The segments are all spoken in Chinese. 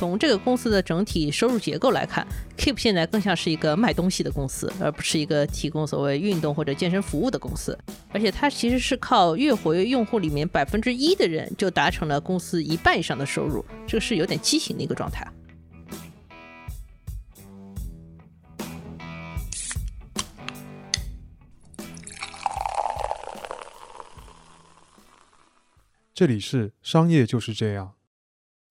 从这个公司的整体收入结构来看，Keep 现在更像是一个卖东西的公司，而不是一个提供所谓运动或者健身服务的公司。而且它其实是靠月活跃用户里面百分之一的人就达成了公司一半以上的收入，这个是有点畸形的一个状态。这里是商业就是这样。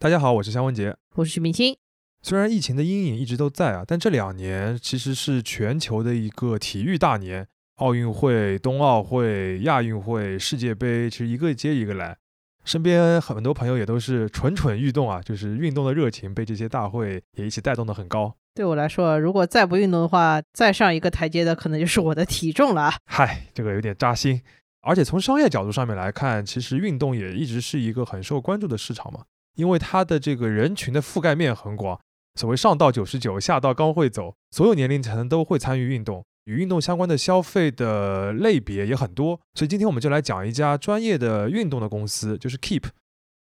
大家好，我是肖文杰，我是徐明清。虽然疫情的阴影一直都在啊，但这两年其实是全球的一个体育大年，奥运会、冬奥会、亚运会、世界杯，其实一个接一个来。身边很多朋友也都是蠢蠢欲动啊，就是运动的热情被这些大会也一起带动的很高。对我来说，如果再不运动的话，再上一个台阶的可能就是我的体重了。嗨，这个有点扎心。而且从商业角度上面来看，其实运动也一直是一个很受关注的市场嘛，因为它的这个人群的覆盖面很广，所谓上到九十九，下到刚会走，所有年龄层都会参与运动，与运动相关的消费的类别也很多。所以今天我们就来讲一家专业的运动的公司，就是 Keep，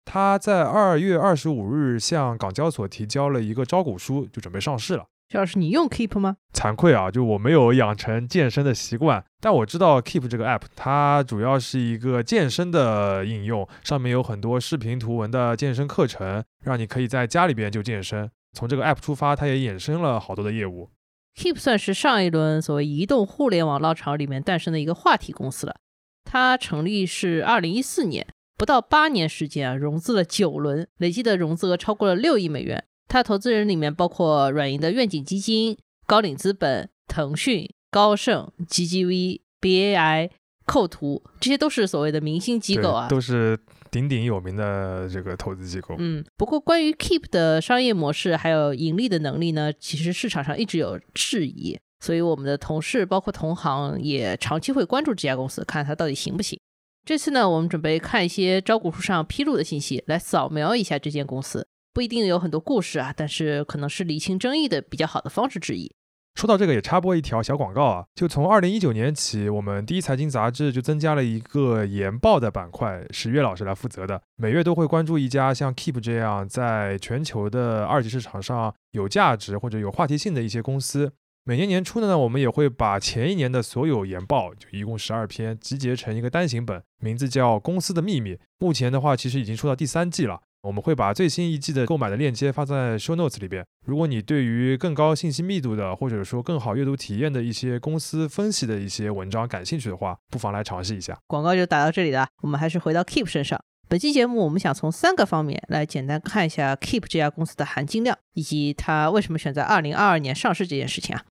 他在二月二十五日向港交所提交了一个招股书，就准备上市了。肖老师，你用 Keep 吗？惭愧啊，就我没有养成健身的习惯，但我知道 Keep 这个 app，它主要是一个健身的应用，上面有很多视频图文的健身课程，让你可以在家里边就健身。从这个 app 出发，它也衍生了好多的业务。Keep 算是上一轮所谓移动互联网浪潮里面诞生的一个话题公司了。它成立是二零一四年，不到八年时间啊，融资了九轮，累计的融资额超过了六亿美元。它投资人里面包括软银的愿景基金、高瓴资本、腾讯、高盛、GGV、BAI、扣图，这些都是所谓的明星机构啊，都是鼎鼎有名的这个投资机构。嗯，不过关于 Keep 的商业模式还有盈利的能力呢，其实市场上一直有质疑，所以我们的同事包括同行也长期会关注这家公司，看它到底行不行。这次呢，我们准备看一些招股书上披露的信息，来扫描一下这间公司。不一定有很多故事啊，但是可能是理清争议的比较好的方式之一。说到这个，也插播一条小广告啊，就从二零一九年起，我们第一财经杂志就增加了一个研报的板块，是岳老师来负责的。每月都会关注一家像 Keep 这样在全球的二级市场上有价值或者有话题性的一些公司。每年年初呢，我们也会把前一年的所有研报，就一共十二篇，集结成一个单行本，名字叫《公司的秘密》。目前的话，其实已经出到第三季了。我们会把最新一季的购买的链接发在 show notes 里边。如果你对于更高信息密度的，或者说更好阅读体验的一些公司分析的一些文章感兴趣的话，不妨来尝试一下。广告就打到这里了，我们还是回到 Keep 身上。本期节目我们想从三个方面来简单看一下 Keep 这家公司的含金量，以及它为什么选在二零二二年上市这件事情啊。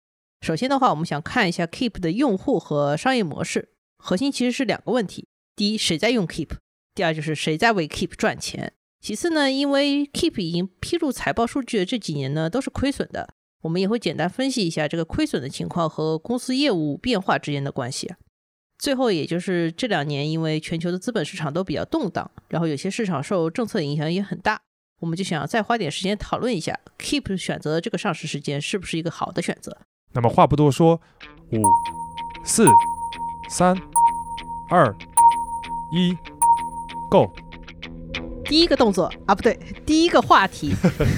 首先的话，我们想看一下 Keep 的用户和商业模式，核心其实是两个问题：第一，谁在用 Keep；第二，就是谁在为 Keep 赚钱。其次呢，因为 Keep 已经披露财报数据的这几年呢都是亏损的，我们也会简单分析一下这个亏损的情况和公司业务变化之间的关系。最后，也就是这两年，因为全球的资本市场都比较动荡，然后有些市场受政策影响也很大，我们就想再花点时间讨论一下 Keep 选择这个上市时间是不是一个好的选择。那么话不多说，五、四、三、二、一，Go。第一个动作啊，不对，第一个话题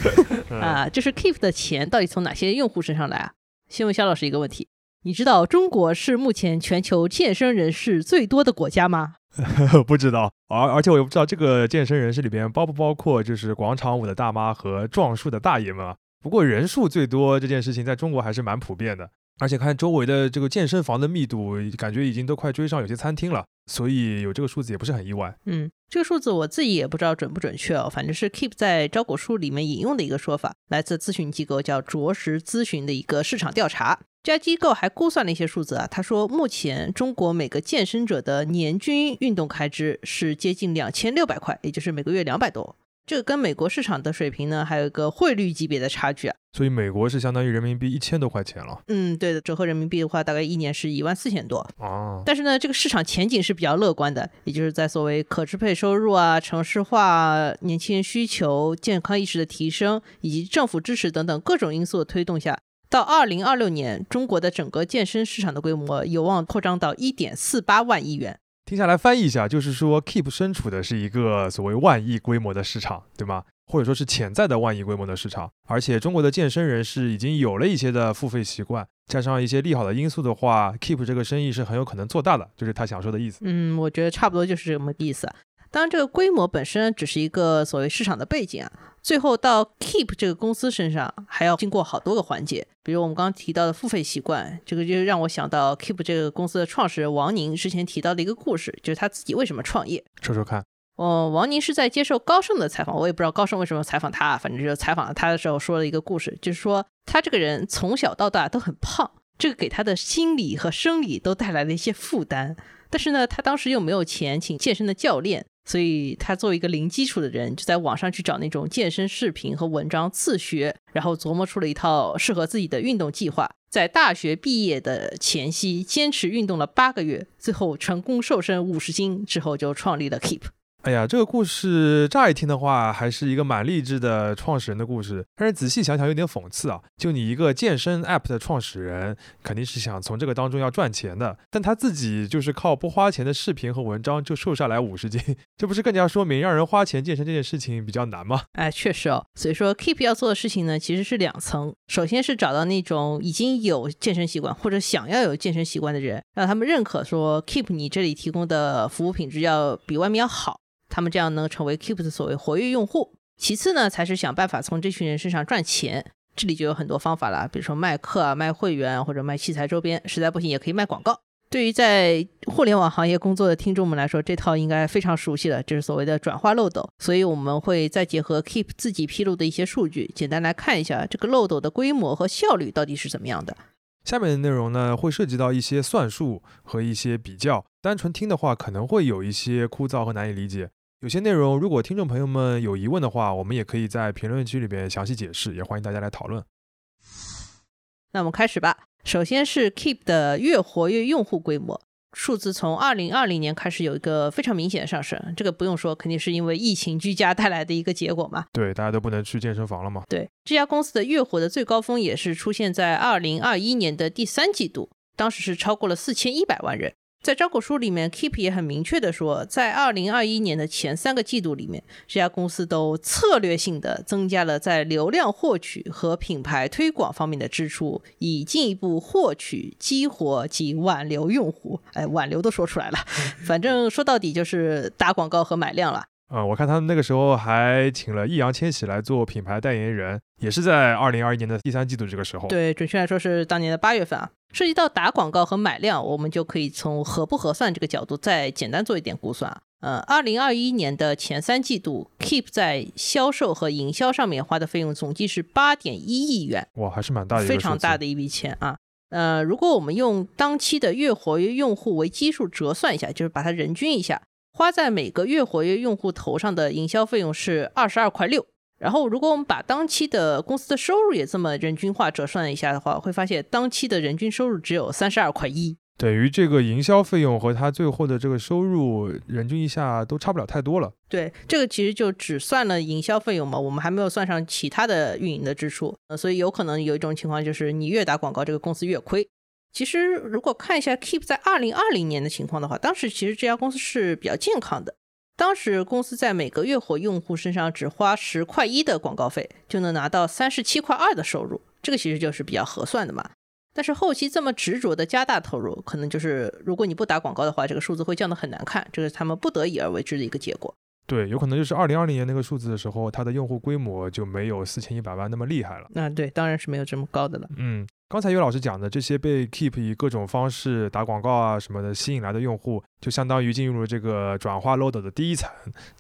啊，就是 Keep 的钱到底从哪些用户身上来啊？先问肖老师一个问题：你知道中国是目前全球健身人士最多的国家吗？不知道，而而且我也不知道这个健身人士里边包不包括就是广场舞的大妈和壮树的大爷们啊。不过人数最多这件事情在中国还是蛮普遍的。而且看周围的这个健身房的密度，感觉已经都快追上有些餐厅了，所以有这个数字也不是很意外。嗯，这个数字我自己也不知道准不准确哦，反正是 Keep 在招股书里面引用的一个说法，来自咨询机构叫卓识咨询的一个市场调查。这家机构还估算了一些数字啊，他说目前中国每个健身者的年均运动开支是接近两千六百块，也就是每个月两百多。这个跟美国市场的水平呢，还有一个汇率级别的差距啊。所以美国是相当于人民币一千多块钱了。嗯，对的，折合人民币的话，大概一年是一万四千多。哦。但是呢，这个市场前景是比较乐观的，也就是在所谓可支配收入啊、城市化、年轻人需求、健康意识的提升以及政府支持等等各种因素的推动下，到二零二六年，中国的整个健身市场的规模有望扩张到一点四八万亿元。听下来翻译一下，就是说 Keep 身处的是一个所谓万亿规模的市场，对吗？或者说是潜在的万亿规模的市场。而且中国的健身人士已经有了一些的付费习惯，加上一些利好的因素的话，Keep 这个生意是很有可能做大的，就是他想说的意思。嗯，我觉得差不多就是这么个意思。当然，这个规模本身只是一个所谓市场的背景啊。最后到 Keep 这个公司身上，还要经过好多个环节。比如我们刚刚提到的付费习惯，这个就让我想到 Keep 这个公司的创始人王宁之前提到的一个故事，就是他自己为什么创业。说说看。哦，王宁是在接受高盛的采访，我也不知道高盛为什么采访他，反正就是采访他的时候说了一个故事，就是说他这个人从小到大都很胖，这个给他的心理和生理都带来了一些负担。但是呢，他当时又没有钱请健身的教练。所以他作为一个零基础的人，就在网上去找那种健身视频和文章自学，然后琢磨出了一套适合自己的运动计划。在大学毕业的前夕，坚持运动了八个月，最后成功瘦身五十斤之后，就创立了 Keep。哎呀，这个故事乍一听的话，还是一个蛮励志的创始人的故事。但是仔细想想，有点讽刺啊！就你一个健身 App 的创始人，肯定是想从这个当中要赚钱的，但他自己就是靠不花钱的视频和文章就瘦下来五十斤，这不是更加说明让人花钱健身这件事情比较难吗？哎，确实哦。所以说，Keep 要做的事情呢，其实是两层。首先是找到那种已经有健身习惯或者想要有健身习惯的人，让他们认可说 Keep 你这里提供的服务品质要比外面要好。他们这样能成为 Keep 的所谓活跃用户。其次呢，才是想办法从这群人身上赚钱。这里就有很多方法了，比如说卖课啊、卖会员或者卖器材周边，实在不行也可以卖广告。对于在互联网行业工作的听众们来说，这套应该非常熟悉了，就是所谓的转化漏斗。所以我们会再结合 Keep 自己披露的一些数据，简单来看一下这个漏斗的规模和效率到底是怎么样的。下面的内容呢，会涉及到一些算术和一些比较，单纯听的话可能会有一些枯燥和难以理解。有些内容，如果听众朋友们有疑问的话，我们也可以在评论区里边详细解释，也欢迎大家来讨论。那我们开始吧。首先是 Keep 的月活跃用户规模数字，从二零二零年开始有一个非常明显的上升。这个不用说，肯定是因为疫情居家带来的一个结果嘛。对，大家都不能去健身房了嘛。对，这家公司的月活的最高峰也是出现在二零二一年的第三季度，当时是超过了四千一百万人。在招股书里面，Keep 也很明确的说，在二零二一年的前三个季度里面，这家公司都策略性的增加了在流量获取和品牌推广方面的支出，以进一步获取、激活及挽留用户。哎，挽留都说出来了，反正说到底就是打广告和买量了。呃，我看他们那个时候还请了易烊千玺来做品牌代言人，也是在二零二一年的第三季度这个时候。对，准确来说是当年的八月份啊。涉及到打广告和买量，我们就可以从合不合算这个角度再简单做一点估算啊。呃，二零二一年的前三季度，Keep 在销售和营销上面花的费用总计是八点一亿元，哇，还是蛮大的，非常大的一笔钱啊。呃，如果我们用当期的月活跃用户为基数折算一下，就是把它人均一下。花在每个月活跃用户头上的营销费用是二十二块六，然后如果我们把当期的公司的收入也这么人均化折算一下的话，会发现当期的人均收入只有三十二块一，等于这个营销费用和他最后的这个收入人均一下都差不了太多了。对，这个其实就只算了营销费用嘛，我们还没有算上其他的运营的支出，呃，所以有可能有一种情况就是你越打广告，这个公司越亏。其实，如果看一下 Keep 在二零二零年的情况的话，当时其实这家公司是比较健康的。当时公司在每个月活用户身上只花十块一的广告费，就能拿到三十七块二的收入，这个其实就是比较合算的嘛。但是后期这么执着的加大投入，可能就是如果你不打广告的话，这个数字会降得很难看，这是他们不得已而为之的一个结果。对，有可能就是二零二零年那个数字的时候，它的用户规模就没有四千一百万那么厉害了。那对，当然是没有这么高的了。嗯。刚才岳老师讲的这些被 Keep 以各种方式打广告啊什么的吸引来的用户，就相当于进入了这个转化漏斗的第一层，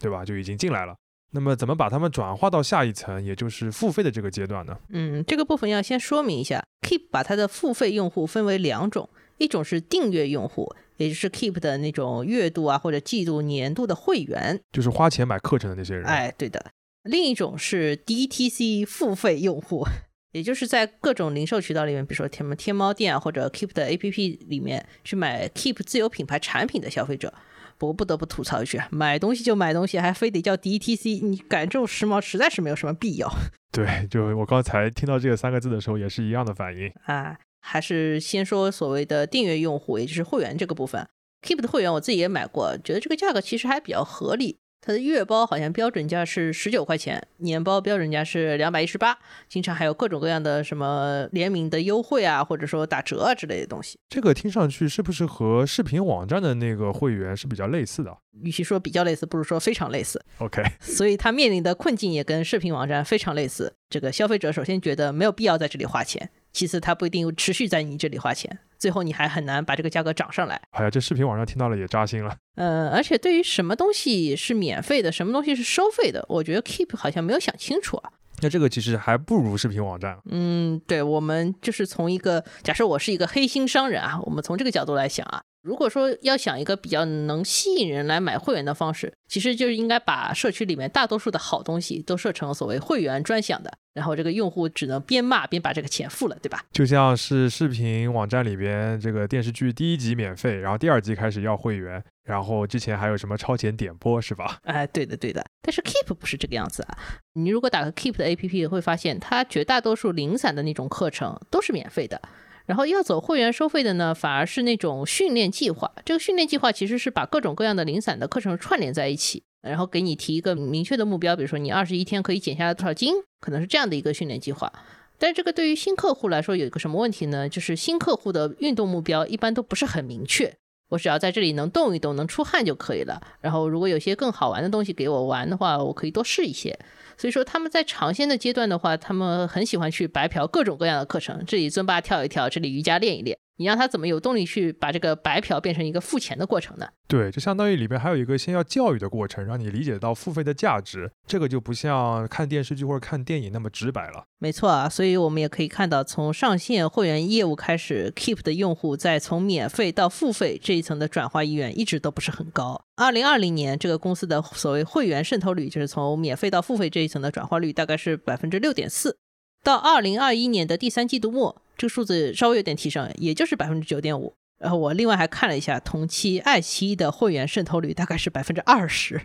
对吧？就已经进来了。那么怎么把他们转化到下一层，也就是付费的这个阶段呢？嗯，这个部分要先说明一下，Keep 把它的付费用户分为两种，一种是订阅用户，也就是 Keep 的那种月度啊或者季度、年度的会员，就是花钱买课程的那些人。哎，对的。另一种是 DTC 付费用户。也就是在各种零售渠道里面，比如说天天猫店啊，或者 Keep 的 APP 里面去买 Keep 自有品牌产品的消费者。不过不得不吐槽一句，买东西就买东西，还非得叫 DTC，你赶这种时髦实在是没有什么必要。对，就我刚才听到这个三个字的时候，也是一样的反应啊。还是先说所谓的订阅用户，也就是会员这个部分。Keep 的会员我自己也买过，觉得这个价格其实还比较合理。它的月包好像标准价是十九块钱，年包标准价是两百一十八，经常还有各种各样的什么联名的优惠啊，或者说打折啊之类的东西。这个听上去是不是和视频网站的那个会员是比较类似的与其说比较类似，不如说非常类似。？OK，所以它面临的困境也跟视频网站非常类似。这个消费者首先觉得没有必要在这里花钱，其次他不一定持续在你这里花钱，最后你还很难把这个价格涨上来。哎呀，这视频网站听到了也扎心了。呃，而且对于什么东西是免费的，什么东西是收费的，我觉得 Keep 好像没有想清楚啊。那这个其实还不如视频网站。嗯，对，我们就是从一个假设我是一个黑心商人啊，我们从这个角度来想啊，如果说要想一个比较能吸引人来买会员的方式，其实就是应该把社区里面大多数的好东西都设成所谓会员专享的，然后这个用户只能边骂边把这个钱付了，对吧？就像是视频网站里边这个电视剧第一集免费，然后第二集开始要会员，然后之前还有什么超前点播是吧？哎，对的对的，但是 Keep 不是这个样子啊。你如果打开 Keep 的 APP，会发现它绝大多数零散的那种课程都是免费的。然后要走会员收费的呢，反而是那种训练计划。这个训练计划其实是把各种各样的零散的课程串联在一起，然后给你提一个明确的目标，比如说你二十一天可以减下来多少斤，可能是这样的一个训练计划。但这个对于新客户来说有一个什么问题呢？就是新客户的运动目标一般都不是很明确。我只要在这里能动一动，能出汗就可以了。然后如果有些更好玩的东西给我玩的话，我可以多试一些。所以说他们在尝鲜的阶段的话，他们很喜欢去白嫖各种各样的课程，这里尊巴跳一跳，这里瑜伽练一练。你让他怎么有动力去把这个白嫖变成一个付钱的过程呢？对，就相当于里边还有一个先要教育的过程，让你理解到付费的价值。这个就不像看电视剧或者看电影那么直白了。没错啊，所以我们也可以看到，从上线会员业务开始，Keep 的用户在从免费到付费这一层的转化意愿一直都不是很高。二零二零年，这个公司的所谓会员渗透率，就是从免费到付费这一层的转化率，大概是百分之六点四。到二零二一年的第三季度末，这个数字稍微有点提升，也就是百分之九点五。然后我另外还看了一下，同期爱奇艺的会员渗透率大概是百分之二十。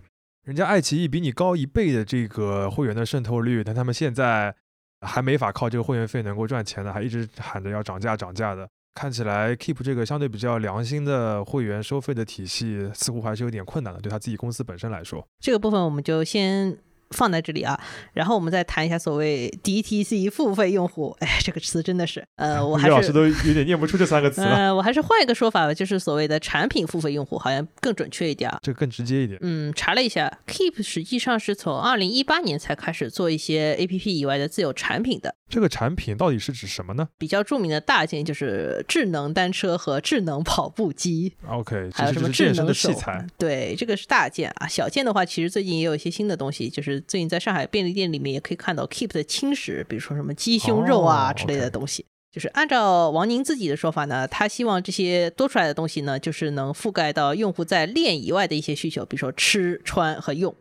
人家爱奇艺比你高一倍的这个会员的渗透率，但他们现在还没法靠这个会员费能够赚钱呢，还一直喊着要涨价涨价的。看起来 Keep 这个相对比较良心的会员收费的体系，似乎还是有点困难的，对他自己公司本身来说。这个部分我们就先放在这里啊，然后我们再谈一下所谓 DTC 付费用户。哎，这个词真的是，呃，我还是老师都有点念不出这三个词了，呃，我还是换一个说法吧，就是所谓的产品付费用户，好像更准确一点啊。这个更直接一点。嗯，查了一下，Keep 实际上是从二零一八年才开始做一些 APP 以外的自有产品的。这个产品到底是指什么呢比较著名的大件就是智能单车和智能跑步机，？OK，还有什么智能的器材。。对，这个是大件啊。小件的话，其实最近也有一些新的东西，就是最近在上海便利店里面也可以看到 Keep 的轻食，比如说什么鸡胸肉啊、哦之类的东西。就是按照王宁自己的说法呢，他希望这些多出来的东西呢，就是能覆盖到用户在练以外的一些需求，比如说吃、穿和用。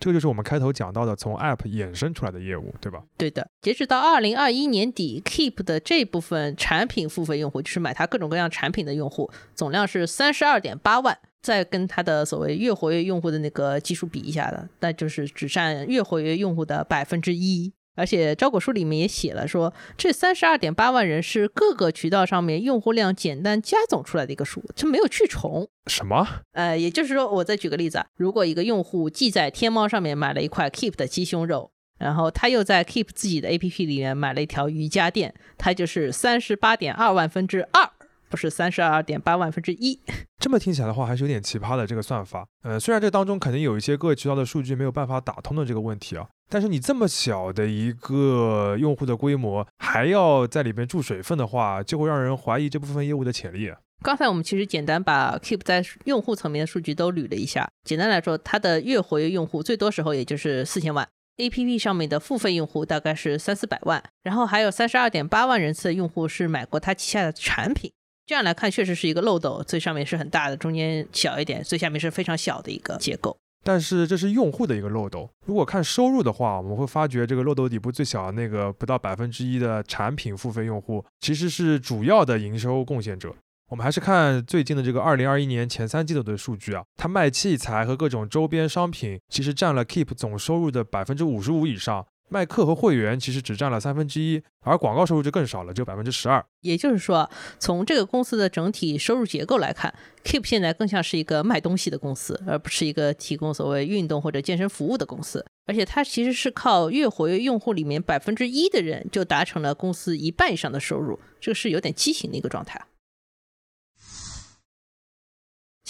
这个就是我们开头讲到的从 App 衍生出来的业务，对吧？对的，截止到二零二一年底，Keep 的这部分产品付费用户，就是买它各种各样产品的用户，总量是三十二点八万。再跟它的所谓月活跃用户的那个基数比一下的，那就是只占月活跃用户的百分之一。而且招股书里面也写了说，这三十二点八万人是各个渠道上面用户量简单加总出来的一个数，这没有去重。什么？呃，也就是说，我再举个例子啊，如果一个用户既在天猫上面买了一块 Keep 的鸡胸肉，然后他又在 Keep 自己的 APP 里面买了一条瑜伽垫，他就是三十八点二万分之二，不是三十二点八万分之一。这么听起来的话，还是有点奇葩的这个算法。呃，虽然这当中肯定有一些各个渠道的数据没有办法打通的这个问题啊，但是你这么小的一个用户的规模，还要在里面注水分的话，就会让人怀疑这部分业务的潜力。刚才我们其实简单把 Keep 在用户层面的数据都捋了一下。简单来说，它的月活跃用户最多时候也就是四千万，APP 上面的付费用户大概是三四百万，然后还有三十二点八万人次的用户是买过它旗下的产品。这样来看，确实是一个漏斗，最上面是很大的，中间小一点，最下面是非常小的一个结构。但是这是用户的一个漏斗。如果看收入的话，我们会发觉这个漏斗底部最小的那个不到百分之一的产品付费用户，其实是主要的营收贡献者。我们还是看最近的这个二零二一年前三季度的数据啊，它卖器材和各种周边商品，其实占了 Keep 总收入的百分之五十五以上。卖课和会员其实只占了三分之一，而广告收入就更少了，只有百分之十二。也就是说，从这个公司的整体收入结构来看，Keep 现在更像是一个卖东西的公司，而不是一个提供所谓运动或者健身服务的公司。而且它其实是靠月活跃用户里面百分之一的人就达成了公司一半以上的收入，这个是有点畸形的一个状态。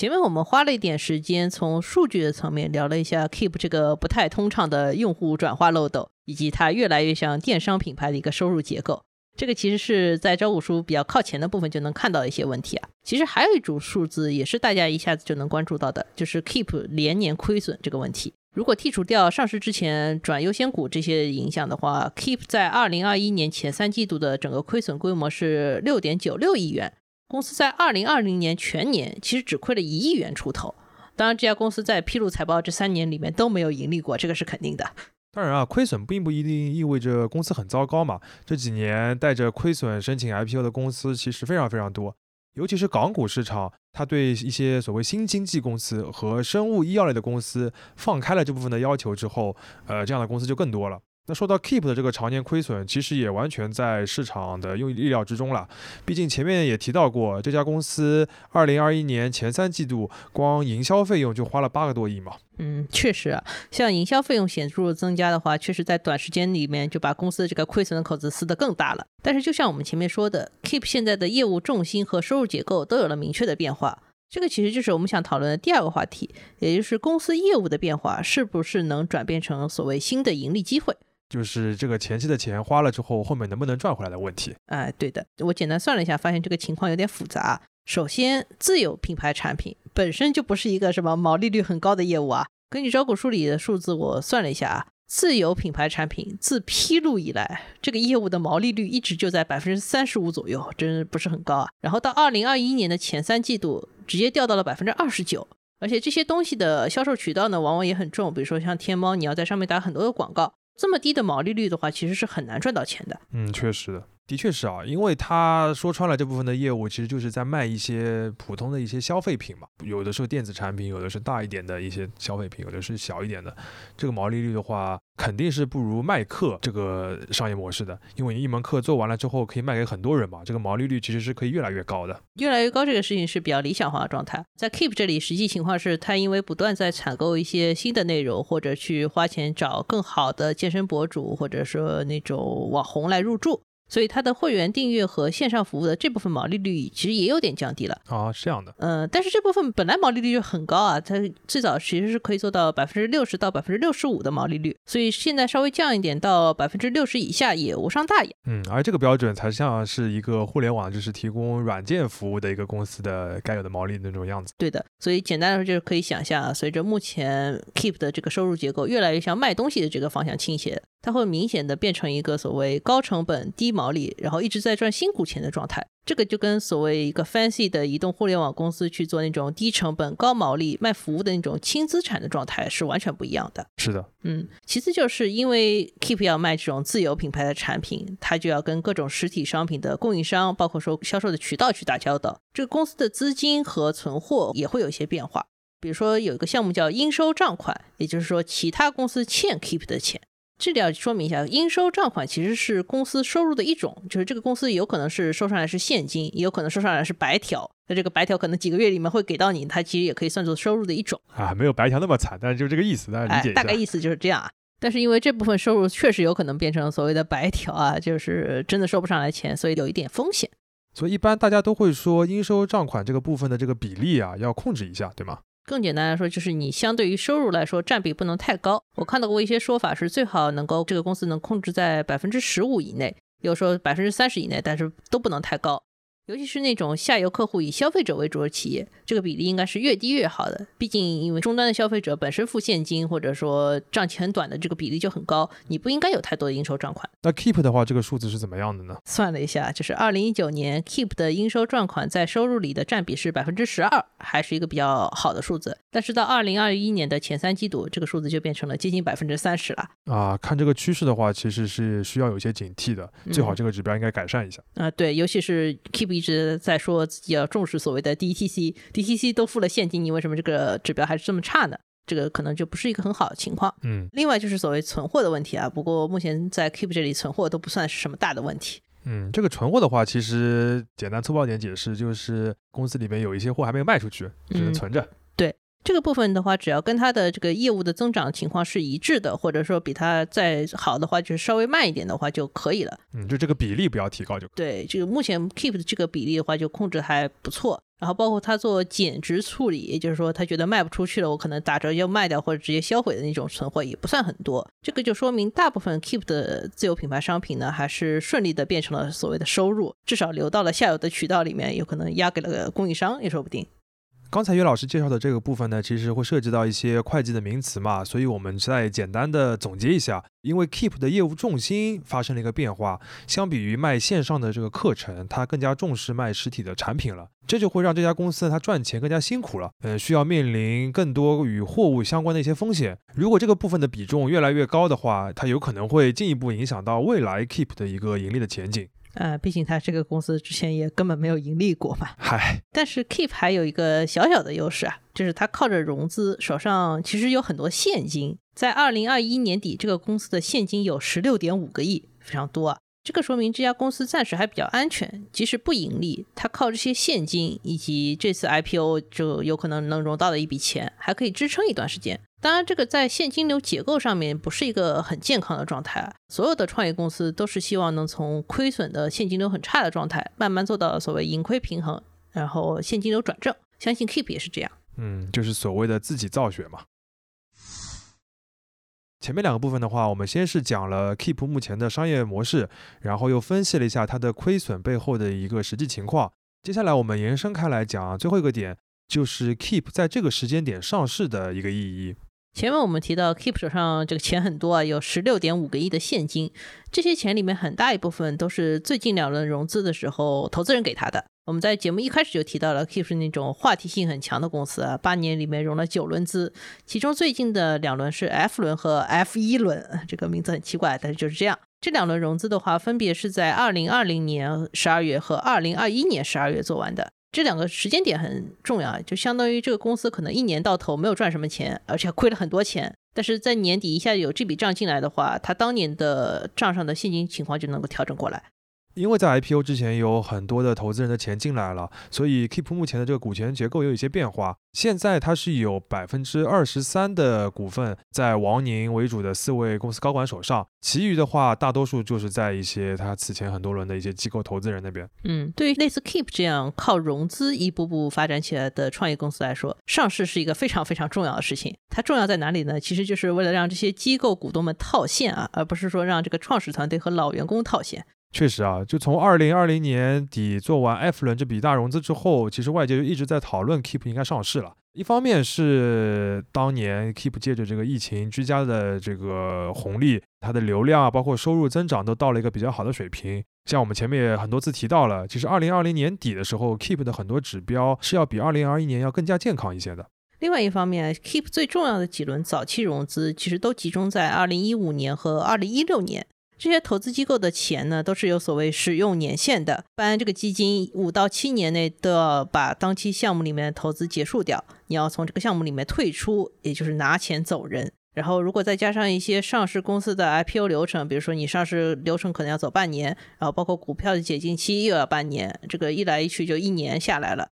前面我们花了一点时间从数据的层面聊了一下 Keep 这个不太通畅的用户转化漏斗，以及它越来越像电商品牌的一个收入结构。这个其实是在招股书比较靠前的部分就能看到一些问题啊。其实还有一组数字也是大家一下子就能关注到的，就是 Keep 连年亏损这个问题。如果剔除掉上市之前转优先股这些影响的话，Keep 在二零二一年前三季度的整个亏损规模是六点九六亿元。公司在二零二零年全年其实只亏了一亿元出头，当然这家公司在披露财报这三年里面都没有盈利过，这个是肯定的。当然啊，亏损并不一定意味着公司很糟糕嘛。这几年带着亏损申请 IPO 的公司其实非常非常多，尤其是港股市场，它对一些所谓新经济公司和生物医药类的公司放开了这部分的要求之后，呃，这样的公司就更多了。那说到 Keep 的这个常年亏损，其实也完全在市场的用意料之中了。毕竟前面也提到过，这家公司二零二一年前三季度光营销费用就花了八个多亿嘛。嗯，确实啊，像营销费用显著增加的话，确实在短时间里面就把公司的这个亏损的口子撕得更大了。但是就像我们前面说的，Keep 现在的业务重心和收入结构都有了明确的变化。这个其实就是我们想讨论的第二个话题，也就是公司业务的变化是不是能转变成所谓新的盈利机会。就是这个前期的钱花了之后，后面能不能赚回来的问题。哎，对的，我简单算了一下，发现这个情况有点复杂。首先，自有品牌产品本身就不是一个什么毛利率很高的业务啊。根据招股书里的数字，我算了一下啊，自有品牌产品自披露以来，这个业务的毛利率一直就在百分之三十五左右，真不是很高啊。然后到二零二一年的前三季度，直接掉到了百分之二十九。而且这些东西的销售渠道呢，往往也很重，比如说像天猫，你要在上面打很多的广告。这么低的毛利率的话，其实是很难赚到钱的。嗯，确实的，的确是啊，因为他说穿了这部分的业务，其实就是在卖一些普通的一些消费品嘛，有的是电子产品，有的是大一点的一些消费品，有的是小一点的。这个毛利率的话。肯定是不如卖课这个商业模式的，因为你一门课做完了之后可以卖给很多人嘛，这个毛利率其实是可以越来越高的。越来越高这个事情是比较理想化的状态，在 Keep 这里实际情况是，他因为不断在采购一些新的内容，或者去花钱找更好的健身博主，或者说那种网红来入驻。所以它的会员订阅和线上服务的这部分毛利率其实也有点降低了啊，是这样的。嗯，但是这部分本来毛利率就很高啊，它最早其实是可以做到百分之六十到百分之六十五的毛利率，所以现在稍微降一点到百分之六十以下也无伤大雅。嗯，而这个标准才像是一个互联网就是提供软件服务的一个公司的该有的毛利那种样子。对的，所以简单来说就是可以想象啊，随着目前 Keep 的这个收入结构越来越向卖东西的这个方向倾斜。它会明显的变成一个所谓高成本低毛利，然后一直在赚辛苦钱的状态。这个就跟所谓一个 fancy 的移动互联网公司去做那种低成本高毛利卖服务的那种轻资产的状态是完全不一样的。是的，嗯。其次就是因为 Keep 要卖这种自有品牌的产品，它就要跟各种实体商品的供应商，包括说销售的渠道去打交道。这个公司的资金和存货也会有一些变化。比如说有一个项目叫应收账款，也就是说其他公司欠 Keep 的钱。这里要说明一下，应收账款其实是公司收入的一种，就是这个公司有可能是收上来是现金，也有可能收上来是白条。那这个白条可能几个月里面会给到你，它其实也可以算作收入的一种啊，没有白条那么惨，但是就这个意思，大家理解一下。大概意思就是这样啊。但是因为这部分收入确实有可能变成所谓的白条啊，就是真的收不上来钱，所以有一点风险。所以一般大家都会说，应收账款这个部分的这个比例啊，要控制一下，对吗？更简单来说，就是你相对于收入来说，占比不能太高。我看到过一些说法是，最好能够这个公司能控制在百分之十五以内，有时候百分之三十以内，但是都不能太高。尤其是那种下游客户以消费者为主的企业，这个比例应该是越低越好的。毕竟，因为终端的消费者本身付现金或者说账期很短的这个比例就很高，你不应该有太多的应收账款。那 Keep 的话，这个数字是怎么样的呢？算了一下，就是二零一九年 Keep 的应收账款在收入里的占比是百分之十二，还是一个比较好的数字。但是到二零二一年的前三季度，这个数字就变成了接近百分之三十了。啊，看这个趋势的话，其实是需要有些警惕的，最好这个指标应该改善一下。啊，对，尤其是 Keep 一直在说。自己要重视所谓的 DTC，DTC 都付了现金，你为什么这个指标还是这么差呢？这个可能就不是一个很好的情况。嗯另外就是所谓存货的问题啊，不过目前在 Keep 这里存货都不算是什么大的问题。嗯，这个存货的话，其实简单粗暴点解释，就是公司里面有一些货还没有卖出去，只能嗯存着。这个部分的话，只要跟它的这个业务的增长情况是一致的，或者说比它再好的话，就是稍微慢一点的话就可以了。嗯，就这个比例不要提高就可以。对，这个目前 Keep 的这个比例的话，就控制得还不错。然后包括它做减值处理，也就是说他觉得卖不出去了，我可能打折要卖掉或者直接销毁的那种存货也不算很多。这个就说明大部分 Keep 的自有品牌商品呢，还是顺利的变成了所谓的收入，至少流到了下游的渠道里面，有可能压给了供应商也说不定。刚才岳老师介绍的这个部分呢，其实会涉及到一些会计的名词嘛，所以我们再简单的总结一下。因为 Keep 的业务重心发生了一个变化，相比于卖线上的这个课程，它更加重视卖实体的产品了。这就会让这家公司它赚钱更加辛苦了，嗯，需要面临更多与货物相关的一些风险。如果这个部分的比重越来越高的话，它有可能会进一步影响到未来 Keep 的一个盈利的前景。呃，毕竟它这个公司之前也根本没有盈利过嘛。嗨，但是 Keep 还有一个小小的优势啊，就是它靠着融资，手上其实有很多现金。在二零二一年底，这个公司的现金有十六点五个亿，非常多啊。这个说明这家公司暂时还比较安全，即使不盈利，它靠这些现金以及这次 IPO 就有可能能融到的一笔钱，还可以支撑一段时间。当然，这个在现金流结构上面不是一个很健康的状态。所有的创业公司都是希望能从亏损的现金流很差的状态，慢慢做到所谓盈亏平衡，然后现金流转正。相信 Keep 也是这样。嗯，就是所谓的自己造血嘛。前面两个部分的话，我们先是讲了 Keep 目前的商业模式，然后又分析了一下它的亏损背后的一个实际情况。接下来我们延伸开来讲最后一个点，就是 Keep 在这个时间点上市的一个意义。前面我们提到 Keep 手上这个钱很多啊，有十六点五个亿的现金，这些钱里面很大一部分都是最近两轮融资的时候投资人给他的。我们在节目一开始就提到了 Keep 是那种话题性很强的公司啊，八年里面融了九轮资，其中最近的两轮是 F 轮和 F 一轮，这个名字很奇怪，但是就是这样。这两轮融资的话，分别是在二零二零年十二月和二零二一年十二月做完的。这两个时间点很重要，就相当于这个公司可能一年到头没有赚什么钱，而且亏了很多钱。但是在年底一下有这笔账进来的话，他当年的账上的现金情况就能够调整过来。因为在 IPO 之前有很多的投资人的钱进来了，所以 Keep 目前的这个股权结构有一些变化。现在它是有百分之二十三的股份在王宁为主的四位公司高管手上，其余的话大多数就是在一些他此前很多轮的一些机构投资人那边。嗯，对于类似 Keep 这样靠融资一步步发展起来的创业公司来说，上市是一个非常非常重要的事情。它重要在哪里呢？其实就是为了让这些机构股东们套现啊，而不是说让这个创始团队和老员工套现。确实啊，就从二零二零年底做完 F 轮这笔大融资之后，其实外界就一直在讨论 Keep 应该上市了。一方面是当年 Keep 借着这个疫情居家的这个红利，它的流量啊，包括收入增长都到了一个比较好的水平。像我们前面也很多次提到了，其实二零二零年底的时候，Keep 的很多指标是要比二零二一年要更加健康一些的。另外一方面，Keep 最重要的几轮早期融资其实都集中在二零一五年和二零一六年。这些投资机构的钱呢，都是有所谓使用年限的。一般这个基金五到七年内都要把当期项目里面的投资结束掉，你要从这个项目里面退出，也就是拿钱走人。然后，如果再加上一些上市公司的 IPO 流程，比如说你上市流程可能要走半年，然后包括股票的解禁期又要半年，这个一来一去就一年下来了。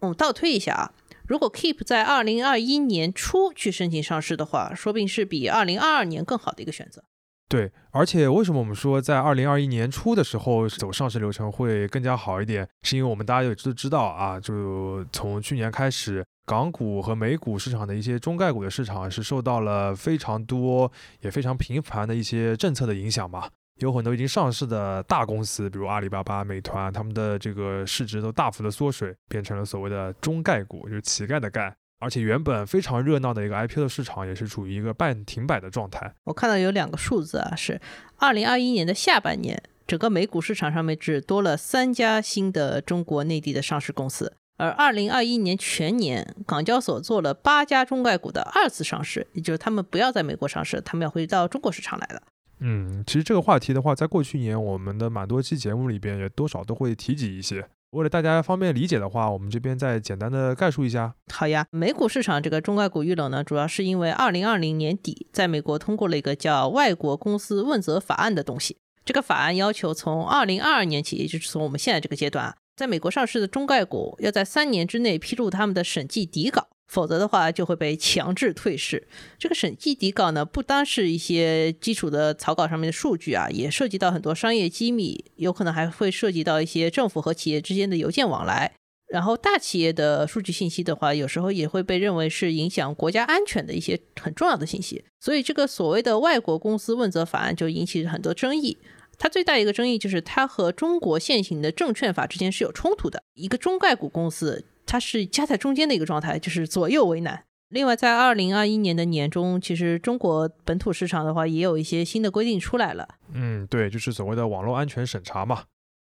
我们倒推一下啊。如果 Keep 在二零二一年初去申请上市的话，说不定是比二零二二年更好的一个选择。对，而且为什么我们说在二零二一年初的时候走上市流程会更加好一点？是因为我们大家也都知道啊，就从去年开始，港股和美股市场的一些中概股的市场是受到了非常多也非常频繁的一些政策的影响嘛。有很多已经上市的大公司，比如阿里巴巴、美团，他们的这个市值都大幅的缩水，变成了所谓的中概股，就是乞丐的丐。而且原本非常热闹的一个 IPO 的市场，也是处于一个半停摆的状态。我看到有两个数字啊，是二零二一年的下半年，整个美股市场上面只多了三家新的中国内地的上市公司，而二零二一年全年，港交所做了八家中概股的二次上市，也就是他们不要在美国上市，他们要回到中国市场来了。嗯，其实这个话题的话，在过去一年我们的蛮多期节目里边也多少都会提及一些。为了大家方便理解的话，我们这边再简单的概述一下。好呀，美股市场这个中概股遇冷呢，主要是因为二零二零年底在美国通过了一个叫《外国公司问责法案》的东西。这个法案要求从二零二二年起，也就是从我们现在这个阶段啊，在美国上市的中概股要在三年之内披露他们的审计底稿。否则的话，就会被强制退市。这个审计底稿呢，不单是一些基础的草稿上面的数据啊，也涉及到很多商业机密，有可能还会涉及到一些政府和企业之间的邮件往来。然后大企业的数据信息的话，有时候也会被认为是影响国家安全的一些很重要的信息。所以这个所谓的外国公司问责法案就引起很多争议。它最大一个争议就是它和中国现行的证券法之间是有冲突的。一个中概股公司。它是夹在中间的一个状态，就是左右为难。另外，在二零二一年的年中，其实中国本土市场的话，也有一些新的规定出来了。嗯，对，就是所谓的网络安全审查嘛。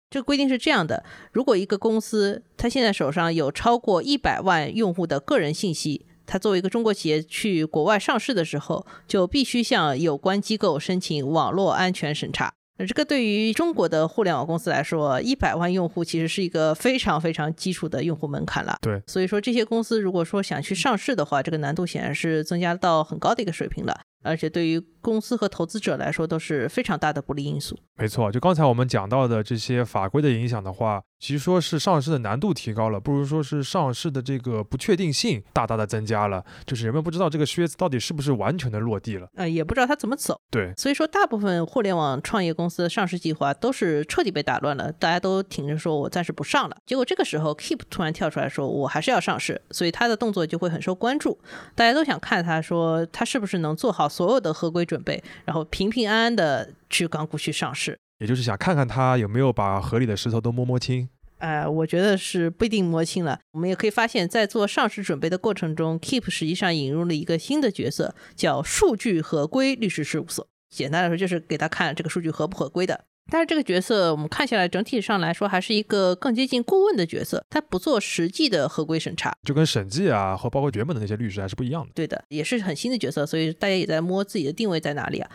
这个规定是这样的：如果一个公司它现在手上有超过一百万用户的个人信息，它作为一个中国企业去国外上市的时候，就必须向有关机构申请网络安全审查。这个对于中国的互联网公司来说，一百万用户其实是一个非常非常基础的用户门槛了。对，所以说这些公司如果说想去上市的话，这个难度显然是增加到很高的一个水平了。而且对于公司和投资者来说都是非常大的不利因素。没错，就刚才我们讲到的这些法规的影响的话，其实说是上市的难度提高了，不如说是上市的这个不确定性大大的增加了。就是人们不知道这个靴子到底是不是完全的落地了，呃，也不知道它怎么走。对，所以说大部分互联网创业公司的上市计划都是彻底被打乱了，大家都挺着说我暂时不上了。结果这个时候，Keep 突然跳出来说我还是要上市，所以他的动作就会很受关注，大家都想看他说他是不是能做好所有的合规。准备，然后平平安安的去港股去上市，也就是想看看他有没有把河里的石头都摸摸清。呃，我觉得是不一定摸清了。我们也可以发现，在做上市准备的过程中，Keep 实际上引入了一个新的角色，叫数据合规律师事务所。简单来说，就是给他看这个数据合不合规的。但是这个角色我们看下来，整体上来说还是一个更接近顾问的角色，他不做实际的合规审查，就跟审计啊和包括原本的那些律师还是不一样的。对的，也是很新的角色，所以大家也在摸自己的定位在哪里啊。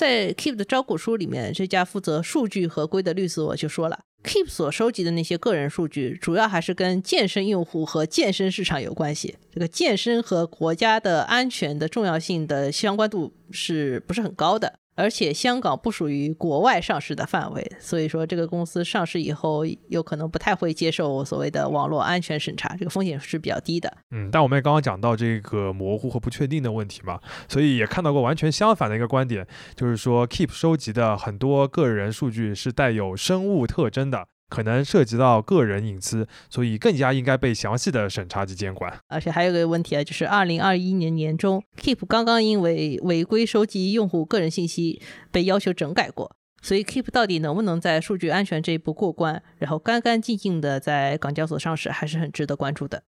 在 Keep 的招股书里面，这家负责数据合规的律师我就说了，Keep 所收集的那些个人数据，主要还是跟健身用户和健身市场有关系。这个健身和国家的安全的重要性的相关度是不是很高的？而且香港不属于国外上市的范围，所以说这个公司上市以后有可能不太会接受所谓的网络安全审查，这个风险是比较低的。嗯，但我们也刚刚讲到这个模糊和不确定的问题嘛，所以也看到过完全相反的一个观点，就是说 Keep 收集的很多个人数据是带有生物特征的。可能涉及到个人隐私，所以更加应该被详细的审查及监管。而且还有个问题啊，就是二零二一年年中，Keep 刚刚因为违规收集用户个人信息被要求整改过，所以 Keep 到底能不能在数据安全这一步过关，然后干干净净的在港交所上市，还是很值得关注的。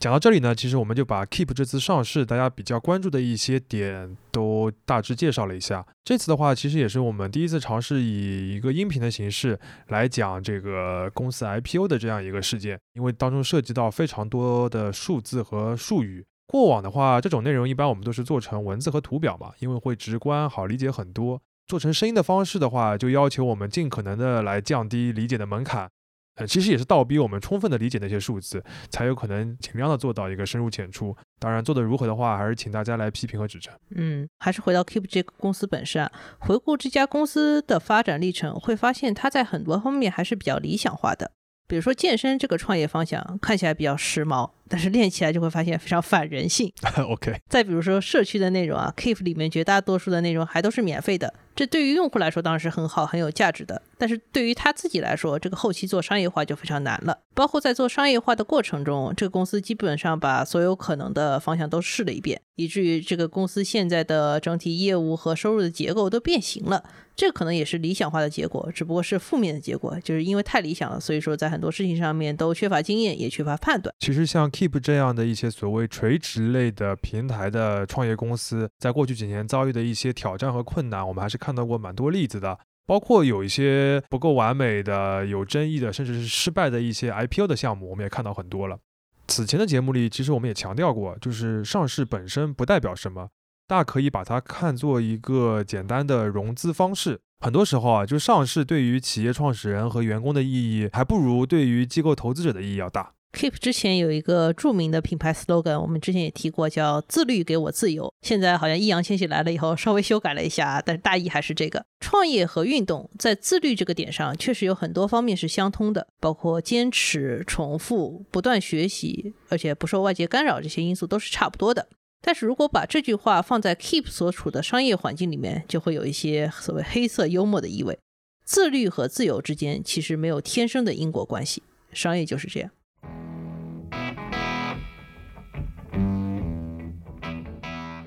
讲到这里呢，其实我们就把 Keep 这次上市大家比较关注的一些点都大致介绍了一下。这次的话，其实也是我们第一次尝试以一个音频的形式来讲这个公司 IPO 的这样一个事件，因为当中涉及到非常多的数字和术语。过往的话，这种内容一般我们都是做成文字和图表嘛，因为会直观好理解很多。做成声音的方式的话，就要求我们尽可能的来降低理解的门槛。其实也是倒逼我们充分的理解那些数字，才有可能尽量的做到一个深入浅出。当然，做的如何的话，还是请大家来批评和指正。嗯，还是回到 Keep 这个公司本身啊，回顾这家公司的发展历程，会发现它在很多方面还是比较理想化的。比如说健身这个创业方向看起来比较时髦，但是练起来就会发现非常反人性。OK。再比如说社区的内容啊，Keep 里面绝大多数的内容还都是免费的。这对于用户来说当然是很好、很有价值的，但是对于他自己来说，这个后期做商业化就非常难了。包括在做商业化的过程中，这个公司基本上把所有可能的方向都试了一遍，以至于这个公司现在的整体业务和收入的结构都变形了。这可能也是理想化的结果，只不过是负面的结果，就是因为太理想了，所以说在很多事情上面都缺乏经验，也缺乏判断。其实像 Keep 这样的一些所谓垂直类的平台的创业公司，在过去几年遭遇的一些挑战和困难，我们还是看。到过蛮多例子的，包括有一些不够完美的、有争议的，甚至是失败的一些 IPO 的项目，我们也看到很多了。此前的节目里，其实我们也强调过，就是上市本身不代表什么，大可以把它看作一个简单的融资方式。很多时候啊，就上市对于企业创始人和员工的意义，还不如对于机构投资者的意义要大。Keep 之前有一个著名的品牌 slogan，我们之前也提过，叫“自律给我自由”。现在好像易烊千玺来了以后，稍微修改了一下，但是大意还是这个。创业和运动在自律这个点上，确实有很多方面是相通的，包括坚持、重复、不断学习，而且不受外界干扰，这些因素都是差不多的。但是如果把这句话放在 Keep 所处的商业环境里面，就会有一些所谓黑色幽默的意味。自律和自由之间其实没有天生的因果关系，商业就是这样。